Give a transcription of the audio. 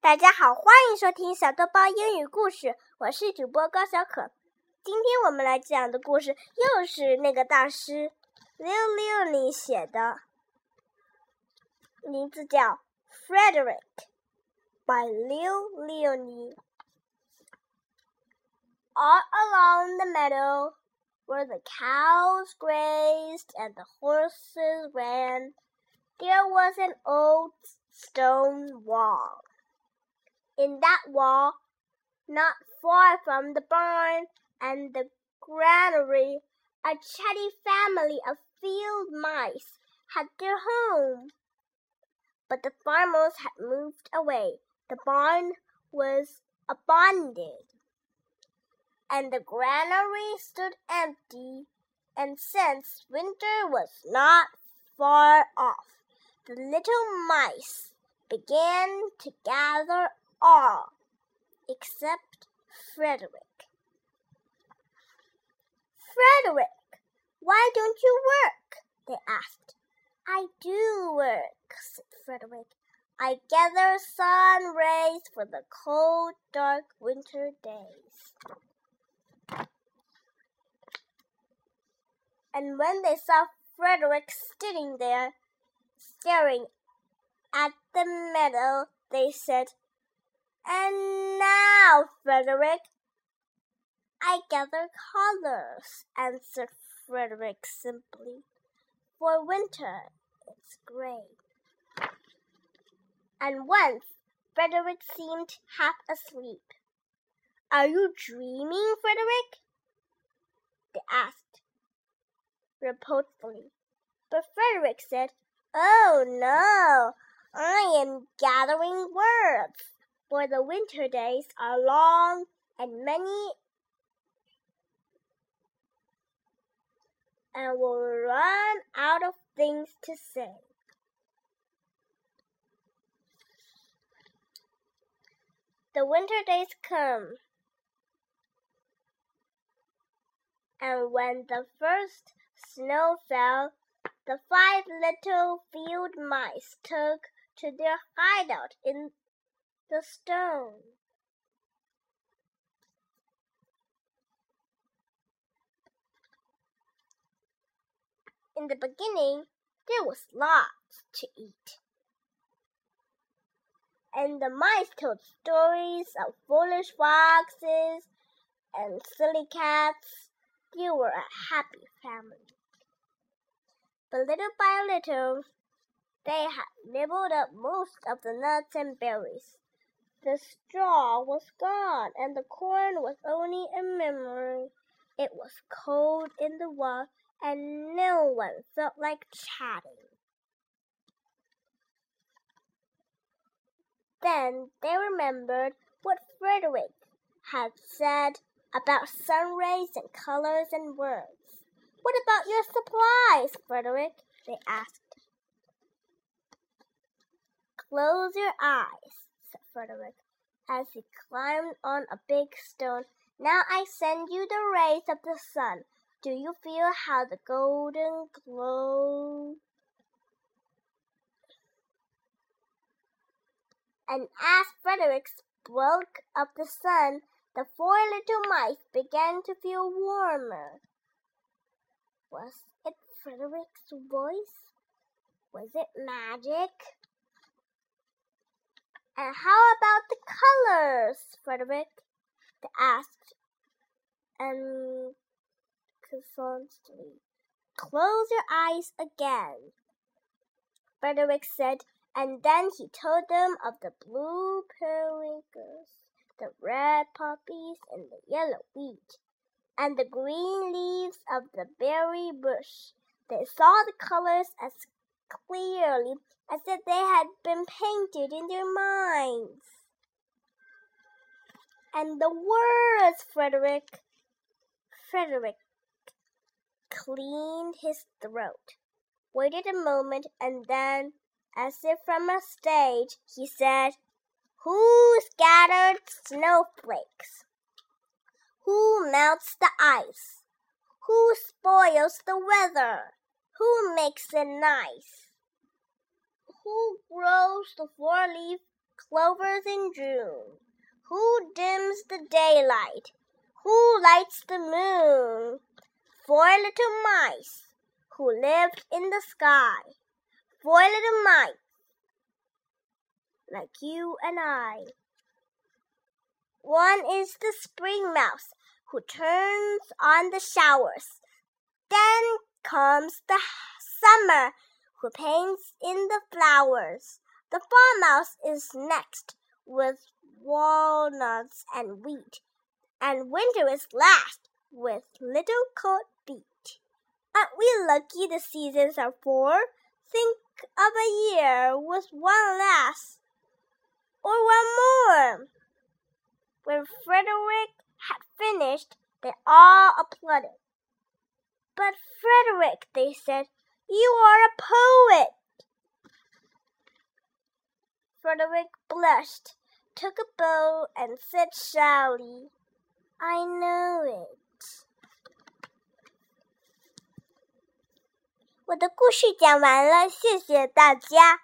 大家好，欢迎收听小豆包英语故事，我是主播高小可。今天我们来讲的故事又是那个大师六六里写的，名字叫《Frederick》，by 六六里。All along the meadow, where the cows grazed and the horses ran, there was an old stone wall. In that wall, not far from the barn and the granary, a chatty family of field mice had their home. But the farmers had moved away. The barn was abandoned, and the granary stood empty. And since winter was not far off, the little mice began to gather all except Frederick. Frederick, why don't you work? they asked. I do work, said Frederick. I gather sun rays for the cold, dark winter days. And when they saw Frederick sitting there, staring at the meadow, they said, And now, Frederick, I gather colors, answered Frederick simply. For winter, it's gray. And once Frederick seemed half asleep. Are you dreaming, Frederick? They asked reproachfully. But Frederick said, Oh no, I am gathering words, for the winter days are long and many and will run out of things to say. The winter days come, and when the first snow fell, the five little field mice took to their hideout in the stone. In the beginning, there was lots to eat. And the mice told stories of foolish foxes and silly cats. They were a happy family. But little by little, they had nibbled up most of the nuts and berries. The straw was gone, and the corn was only a memory. It was cold in the wall, and no one felt like chatting. Then they remembered what Frederick had said about sun rays and colors and words. What about your supplies, Frederick? they asked. Close your eyes, Frederick, as he climbed on a big stone. Now I send you the rays of the sun. Do you feel how the golden glow? And as Frederick spoke of the sun, the four little mice began to feel warmer. Was it Frederick's voice? Was it magic? And how about the colors, Frederick? They asked. And constantly. Close your eyes again, Frederick said, and then he told them of the blue periwinkles, the red poppies, and the yellow wheat, and the green leaves of the berry bush. They saw the colors as clearly as if they had been painted in their minds. And the words, Frederick. Frederick cleaned his throat, waited a moment, and then, as if from a stage, he said, Who scattered snowflakes? Who melts the ice? Who spoils the weather? Who makes it nice? Who grows the four leaf clovers in June? Who dims the daylight? Who lights the moon? Four little mice who lived in the sky. Four little mice like you and I. One is the spring mouse who turns on the showers. Then comes the summer who paints in the flowers. The farmhouse is next with walnuts and wheat, and winter is last with little cold feet. Aren't we lucky the seasons are four? Think of a year with one less or one more. When Frederick had finished, they all applauded. But Frederick, they said, you are a poet. Frederick blushed, took a bow, and said shyly, I know it. 我的故事讲完了，谢谢大家。